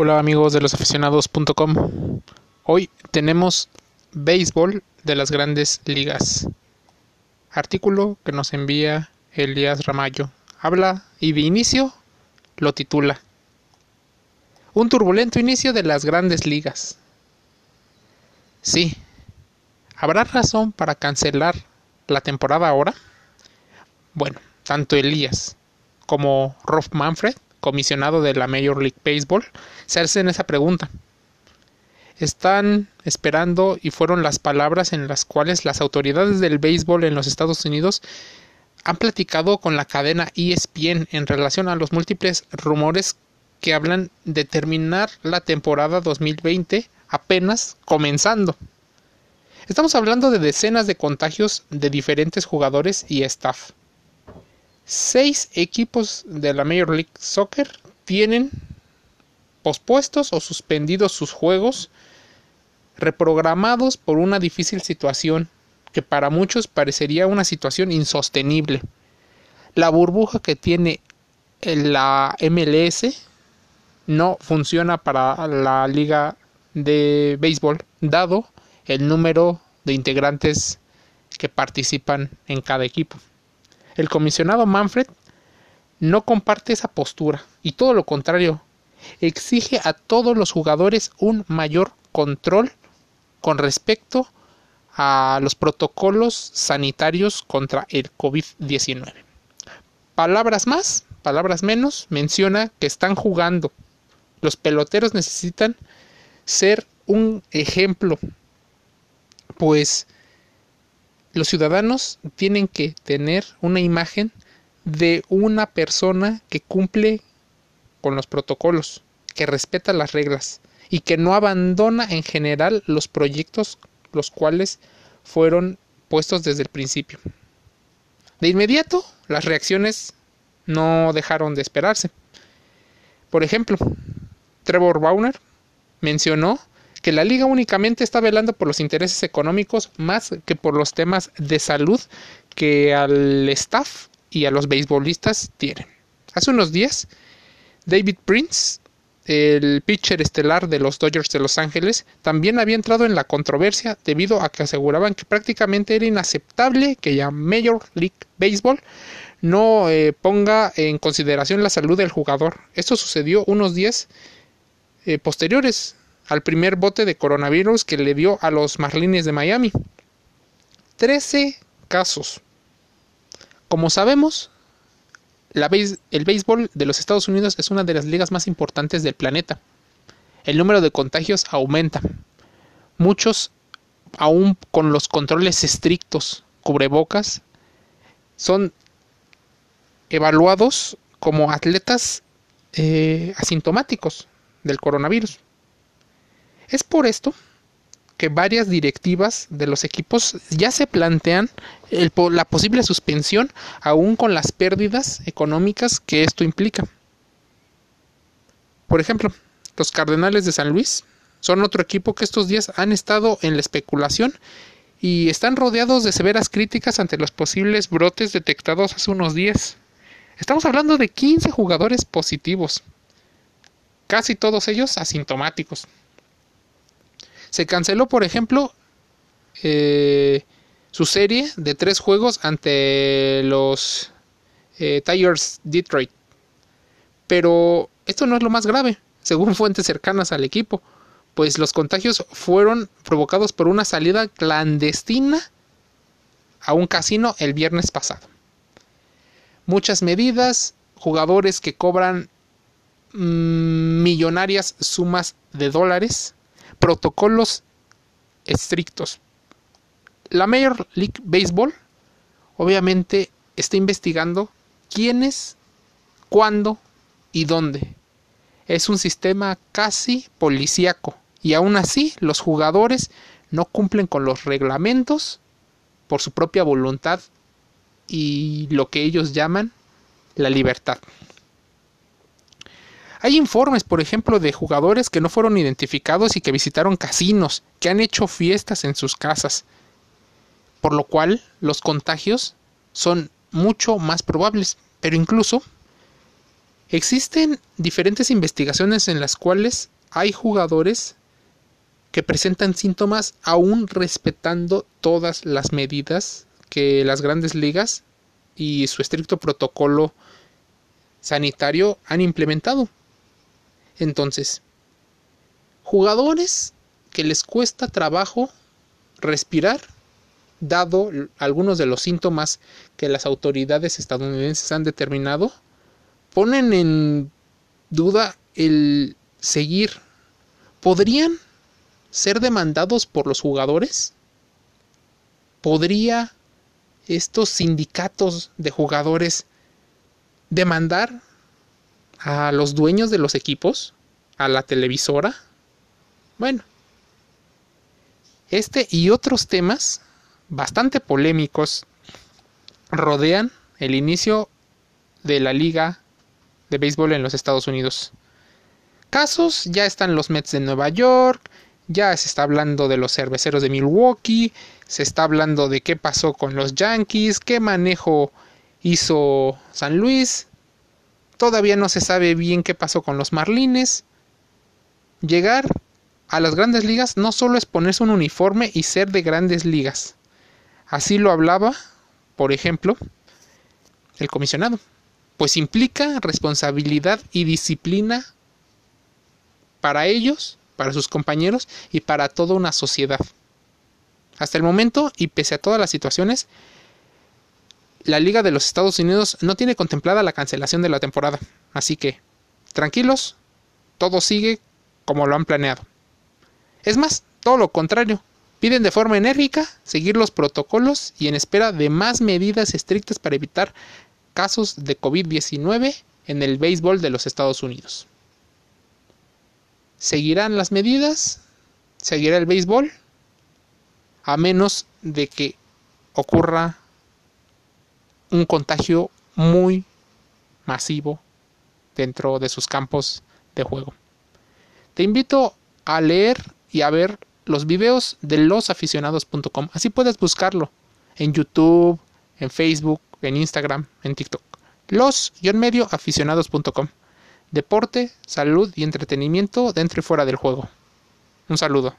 Hola amigos de losaficionados.com. Hoy tenemos béisbol de las grandes ligas. Artículo que nos envía Elías Ramallo. Habla y de inicio lo titula. Un turbulento inicio de las grandes ligas. Sí. ¿Habrá razón para cancelar la temporada ahora? Bueno, tanto Elías como Rob Manfred comisionado de la Major League Baseball, se hacen esa pregunta. Están esperando y fueron las palabras en las cuales las autoridades del béisbol en los Estados Unidos han platicado con la cadena ESPN en relación a los múltiples rumores que hablan de terminar la temporada 2020 apenas comenzando. Estamos hablando de decenas de contagios de diferentes jugadores y staff seis equipos de la Major League Soccer tienen pospuestos o suspendidos sus juegos reprogramados por una difícil situación que para muchos parecería una situación insostenible. La burbuja que tiene la MLS no funciona para la liga de béisbol, dado el número de integrantes que participan en cada equipo. El comisionado Manfred no comparte esa postura y todo lo contrario, exige a todos los jugadores un mayor control con respecto a los protocolos sanitarios contra el COVID-19. Palabras más, palabras menos, menciona que están jugando. Los peloteros necesitan ser un ejemplo, pues los ciudadanos tienen que tener una imagen de una persona que cumple con los protocolos, que respeta las reglas y que no abandona en general los proyectos los cuales fueron puestos desde el principio. De inmediato, las reacciones no dejaron de esperarse. Por ejemplo, Trevor Bauner mencionó que la liga únicamente está velando por los intereses económicos más que por los temas de salud que al staff y a los beisbolistas tienen. Hace unos días, David Prince, el pitcher estelar de los Dodgers de Los Ángeles, también había entrado en la controversia debido a que aseguraban que prácticamente era inaceptable que ya Major League Baseball no eh, ponga en consideración la salud del jugador. Esto sucedió unos días eh, posteriores al primer bote de coronavirus que le dio a los Marlins de Miami. 13 casos. Como sabemos, el béisbol de los Estados Unidos es una de las ligas más importantes del planeta. El número de contagios aumenta. Muchos, aún con los controles estrictos, cubrebocas, son evaluados como atletas eh, asintomáticos del coronavirus. Es por esto que varias directivas de los equipos ya se plantean la posible suspensión aún con las pérdidas económicas que esto implica. Por ejemplo, los Cardenales de San Luis son otro equipo que estos días han estado en la especulación y están rodeados de severas críticas ante los posibles brotes detectados hace unos días. Estamos hablando de 15 jugadores positivos, casi todos ellos asintomáticos. Se canceló, por ejemplo, eh, su serie de tres juegos ante los eh, Tigers Detroit. Pero esto no es lo más grave, según fuentes cercanas al equipo, pues los contagios fueron provocados por una salida clandestina a un casino el viernes pasado. Muchas medidas, jugadores que cobran mm, millonarias sumas de dólares protocolos estrictos. La Major League Baseball obviamente está investigando quiénes, cuándo y dónde. Es un sistema casi policíaco y aún así los jugadores no cumplen con los reglamentos por su propia voluntad y lo que ellos llaman la libertad. Hay informes, por ejemplo, de jugadores que no fueron identificados y que visitaron casinos, que han hecho fiestas en sus casas, por lo cual los contagios son mucho más probables. Pero incluso Existen diferentes investigaciones en las cuales hay jugadores que presentan síntomas aún respetando todas las medidas que las grandes ligas y su estricto protocolo sanitario han implementado. Entonces, jugadores que les cuesta trabajo respirar, dado algunos de los síntomas que las autoridades estadounidenses han determinado, ponen en duda el seguir. ¿Podrían ser demandados por los jugadores? ¿Podría estos sindicatos de jugadores demandar a los dueños de los equipos, a la televisora. Bueno, este y otros temas bastante polémicos rodean el inicio de la liga de béisbol en los Estados Unidos. Casos, ya están los Mets de Nueva York, ya se está hablando de los cerveceros de Milwaukee, se está hablando de qué pasó con los Yankees, qué manejo hizo San Luis. Todavía no se sabe bien qué pasó con los Marlines. Llegar a las grandes ligas no solo es ponerse un uniforme y ser de grandes ligas. Así lo hablaba, por ejemplo, el comisionado. Pues implica responsabilidad y disciplina para ellos, para sus compañeros y para toda una sociedad. Hasta el momento, y pese a todas las situaciones, la Liga de los Estados Unidos no tiene contemplada la cancelación de la temporada. Así que, tranquilos, todo sigue como lo han planeado. Es más, todo lo contrario. Piden de forma enérgica seguir los protocolos y en espera de más medidas estrictas para evitar casos de COVID-19 en el béisbol de los Estados Unidos. ¿Seguirán las medidas? ¿Seguirá el béisbol? A menos de que ocurra un contagio muy masivo dentro de sus campos de juego. Te invito a leer y a ver los videos de losaficionados.com. Así puedes buscarlo en YouTube, en Facebook, en Instagram, en TikTok. Los-medio aficionados.com. Deporte, salud y entretenimiento dentro y fuera del juego. Un saludo.